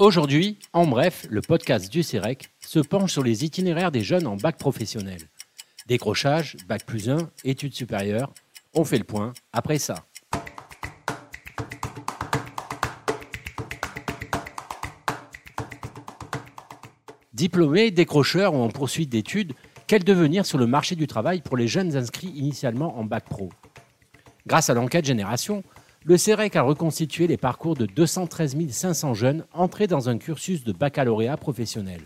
Aujourd'hui, en bref, le podcast du CEREC se penche sur les itinéraires des jeunes en bac professionnel. Décrochage, bac plus 1, études supérieures. On fait le point après ça. Diplômés, décrocheurs ou en poursuite d'études, quel devenir sur le marché du travail pour les jeunes inscrits initialement en bac pro? Grâce à l'enquête Génération, le CEREC a reconstitué les parcours de 213 500 jeunes entrés dans un cursus de baccalauréat professionnel.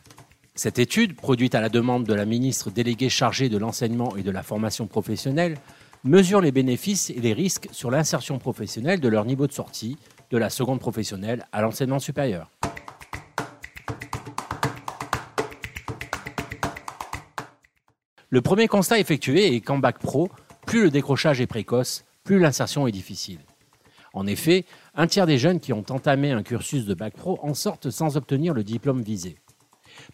Cette étude, produite à la demande de la ministre déléguée chargée de l'enseignement et de la formation professionnelle, mesure les bénéfices et les risques sur l'insertion professionnelle de leur niveau de sortie de la seconde professionnelle à l'enseignement supérieur. Le premier constat effectué est qu'en bac pro, plus le décrochage est précoce, plus l'insertion est difficile. En effet, un tiers des jeunes qui ont entamé un cursus de bac pro en sortent sans obtenir le diplôme visé.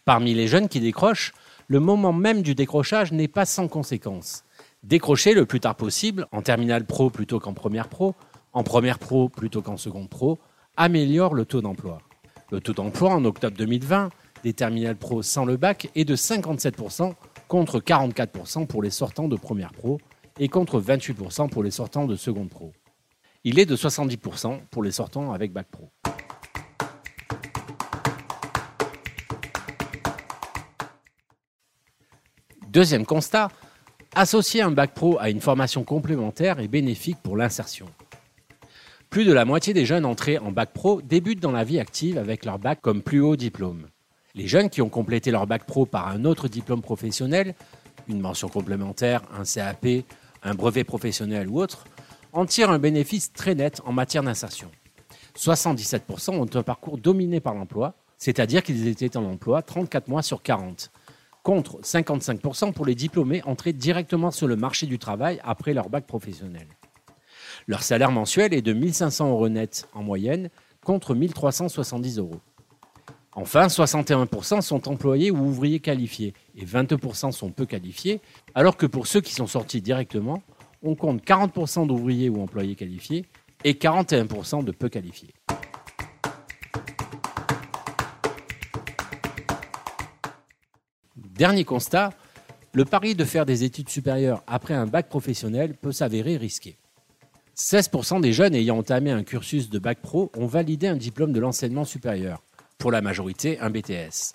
Parmi les jeunes qui décrochent, le moment même du décrochage n'est pas sans conséquence. Décrocher le plus tard possible, en terminale pro plutôt qu'en première pro, en première pro plutôt qu'en seconde pro, améliore le taux d'emploi. Le taux d'emploi en octobre 2020 des terminales pro sans le bac est de 57% contre 44% pour les sortants de première pro et contre 28% pour les sortants de seconde pro. Il est de 70% pour les sortants avec bac pro. Deuxième constat, associer un bac pro à une formation complémentaire est bénéfique pour l'insertion. Plus de la moitié des jeunes entrés en bac pro débutent dans la vie active avec leur bac comme plus haut diplôme. Les jeunes qui ont complété leur bac pro par un autre diplôme professionnel, une mention complémentaire, un CAP, un brevet professionnel ou autre, en tirent un bénéfice très net en matière d'insertion. 77% ont un parcours dominé par l'emploi, c'est-à-dire qu'ils étaient en emploi 34 mois sur 40, contre 55% pour les diplômés entrés directement sur le marché du travail après leur bac professionnel. Leur salaire mensuel est de 1500 euros net en moyenne contre 1370 euros. Enfin, 61% sont employés ou ouvriers qualifiés et 22% sont peu qualifiés, alors que pour ceux qui sont sortis directement, on compte 40% d'ouvriers ou employés qualifiés et 41% de peu qualifiés. Dernier constat, le pari de faire des études supérieures après un bac professionnel peut s'avérer risqué. 16% des jeunes ayant entamé un cursus de bac pro ont validé un diplôme de l'enseignement supérieur, pour la majorité un BTS.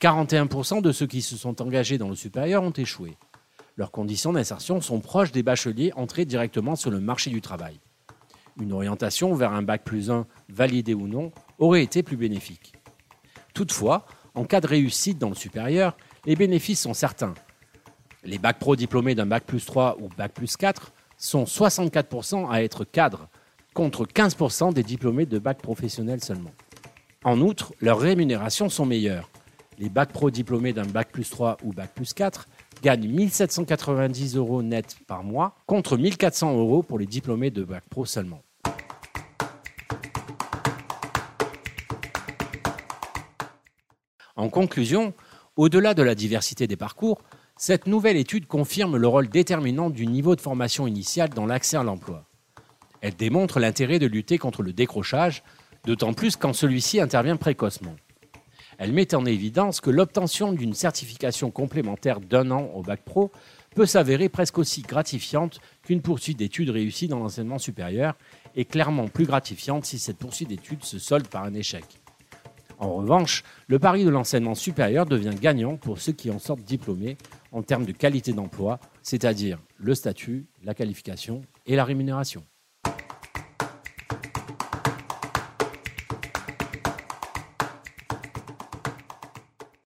41% de ceux qui se sont engagés dans le supérieur ont échoué. Leurs conditions d'insertion sont proches des bacheliers entrés directement sur le marché du travail. Une orientation vers un bac plus 1, validé ou non, aurait été plus bénéfique. Toutefois, en cas de réussite dans le supérieur, les bénéfices sont certains. Les bacs pro diplômés d'un bac plus 3 ou bac plus 4 sont 64% à être cadres, contre 15% des diplômés de bac professionnel seulement. En outre, leurs rémunérations sont meilleures. Les bacs pro diplômés d'un bac plus 3 ou bac plus 4 gagnent 1790 euros net par mois contre 1400 euros pour les diplômés de bac pro seulement. En conclusion, au-delà de la diversité des parcours, cette nouvelle étude confirme le rôle déterminant du niveau de formation initiale dans l'accès à l'emploi. Elle démontre l'intérêt de lutter contre le décrochage d'autant plus quand celui-ci intervient précocement. Elle met en évidence que l'obtention d'une certification complémentaire d'un an au bac pro peut s'avérer presque aussi gratifiante qu'une poursuite d'études réussie dans l'enseignement supérieur et clairement plus gratifiante si cette poursuite d'études se solde par un échec. En revanche, le pari de l'enseignement supérieur devient gagnant pour ceux qui en sortent diplômés en termes de qualité d'emploi, c'est-à-dire le statut, la qualification et la rémunération.